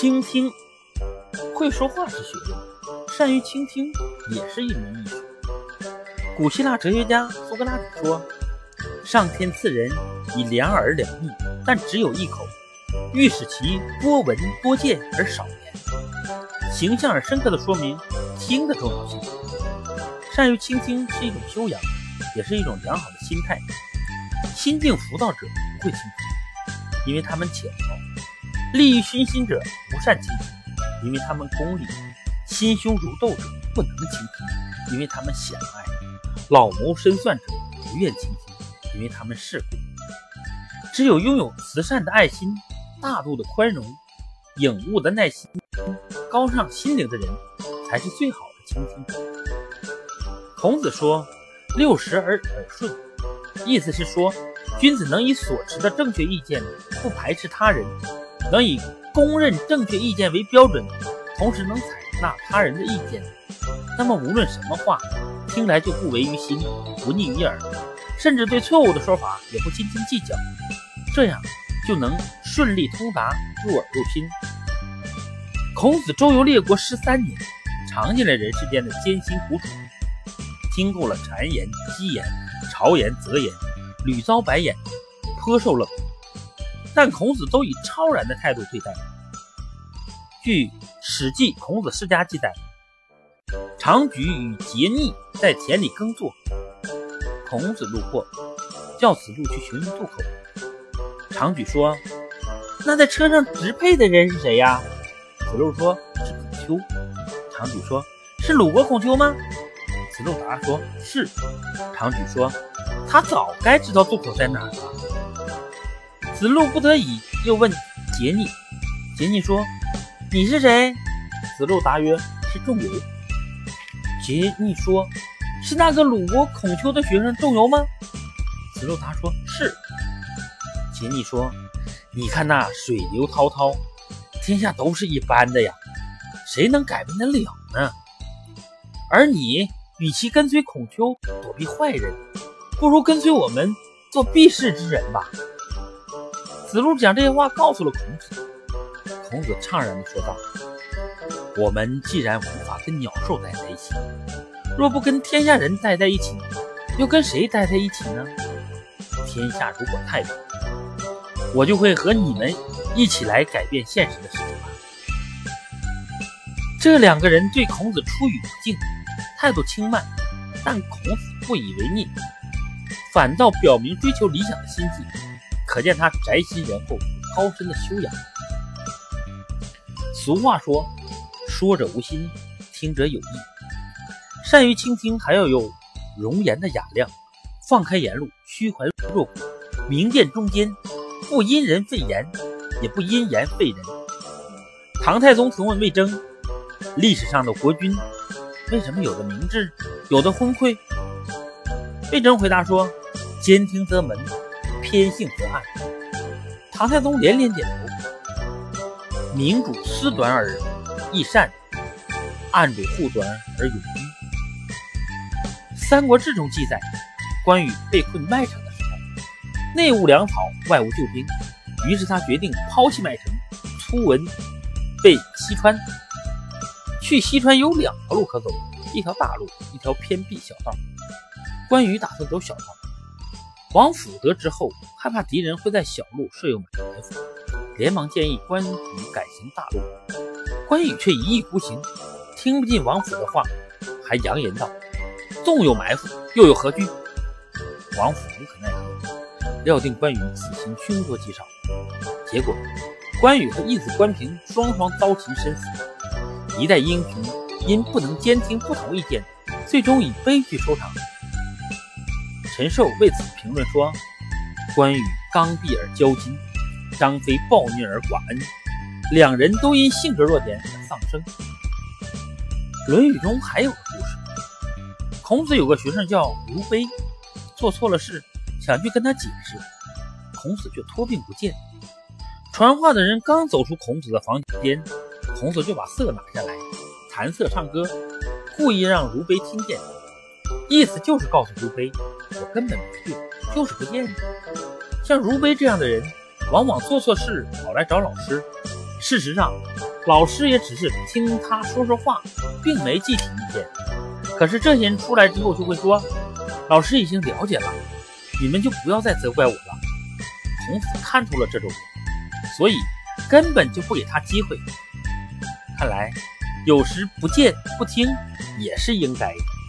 倾听，会说话是学问，善于倾听也是一门艺术。古希腊哲学家苏格拉底说：“上天赐人以两耳两目，但只有一口，欲使其多闻多见而少言。”形象而深刻的说明听的重要性。善于倾听是一种修养，也是一种良好的心态。心境浮躁者不会倾听，因为他们浅薄。利欲熏心者善倾听，因为他们功利；心胸如斗者不能倾听，因为他们狭隘；老谋深算者不愿倾听，因为他们世故。只有拥有慈善的爱心、大度的宽容、颖悟的耐心、高尚心灵的人，才是最好的倾听者。孔子说：“六十而耳顺”，意思是说，君子能以所持的正确意见不排斥他人。能以公认正确意见为标准，同时能采纳他人的意见，那么无论什么话，听来就不违于心，不逆于耳，甚至对错误的说法也不斤斤计较，这样就能顺利通达，入耳入心。孔子周游列国十三年，尝尽了人世间的艰辛苦楚，经过了谗言、讥言、嘲言、责言，屡遭白眼，颇受冷。但孔子都以超然的态度对待。据《史记·孔子世家》记载，长举与桀逆在田里耕作，孔子路过，叫子路去寻渡口。长举说：“那在车上直配的人是谁呀？”子路说：“是孔丘。”长举说：“是鲁国孔丘吗？”子路答说：“是。”长举说：“他早该知道渡口在哪了。”子路不得已，又问桀逆。桀逆说：“你是谁？”子路答曰：“是仲由。”桀逆说：“是那个鲁国孔丘的学生仲由吗？”子路答说：“是。”桀逆说：“你看那水流滔滔，天下都是一般的呀，谁能改变得了呢？而你与其跟随孔丘躲避坏人，不如跟随我们做避世之人吧。”子路将这些话告诉了孔子，孔子怅然地说道：“我们既然无法跟鸟兽待在一起，若不跟天下人待在一起，又跟谁待在一起呢？天下如果太平，我就会和你们一起来改变现实的事情了。”这两个人对孔子出语不敬，态度轻慢，但孔子不以为逆，反倒表明追求理想的心迹。可见他宅心仁厚、高深的修养。俗话说：“说者无心，听者有意。”善于倾听，还要有容颜的雅量，放开言路，虚怀若谷，明鉴中间，不因人废言，也不因言废人。唐太宗曾问魏征：“历史上的国君为什么有的明智，有的昏聩？”魏征回答说：“兼听则门。”偏性则暗，唐太宗连连点头。明主思短而益善，暗主护短而永愚。《三国志》中记载，关羽被困麦城的时候，内无粮草，外无救兵，于是他决定抛弃麦城，出文被西川。去西川有两条路可走，一条大路，一条偏僻小道。关羽打算走小道。王府得知后，害怕敌人会在小路设有埋伏，连忙建议关羽改行大路。关羽却一意孤行，听不进王府的话，还扬言道：“纵有埋伏，又有何惧？”王府无可奈何，料定关羽此行凶多吉少。结果，关羽和义子关平双双遭擒身死。一代英雄因不能兼听不同意见，最终以悲剧收场。陈寿为此评论说：“关羽刚愎而骄矜，张飞暴虐而寡恩，两人都因性格弱点而丧生。”《论语》中还有个故事：孔子有个学生叫如悲，做错了事，想去跟他解释，孔子却托病不见。传话的人刚走出孔子的房间，孔子就把瑟拿下来，弹瑟唱歌，故意让如悲听见。意思就是告诉如悲，我根本没去，就是不见你。像如悲这样的人，往往做错事跑来找老师，事实上老师也只是听他说说话，并没具体意见。可是这些人出来之后就会说：“老师已经了解了，你们就不要再责怪我了。”孔子看出了这种人，所以根本就不给他机会。看来有时不见不听也是应该的。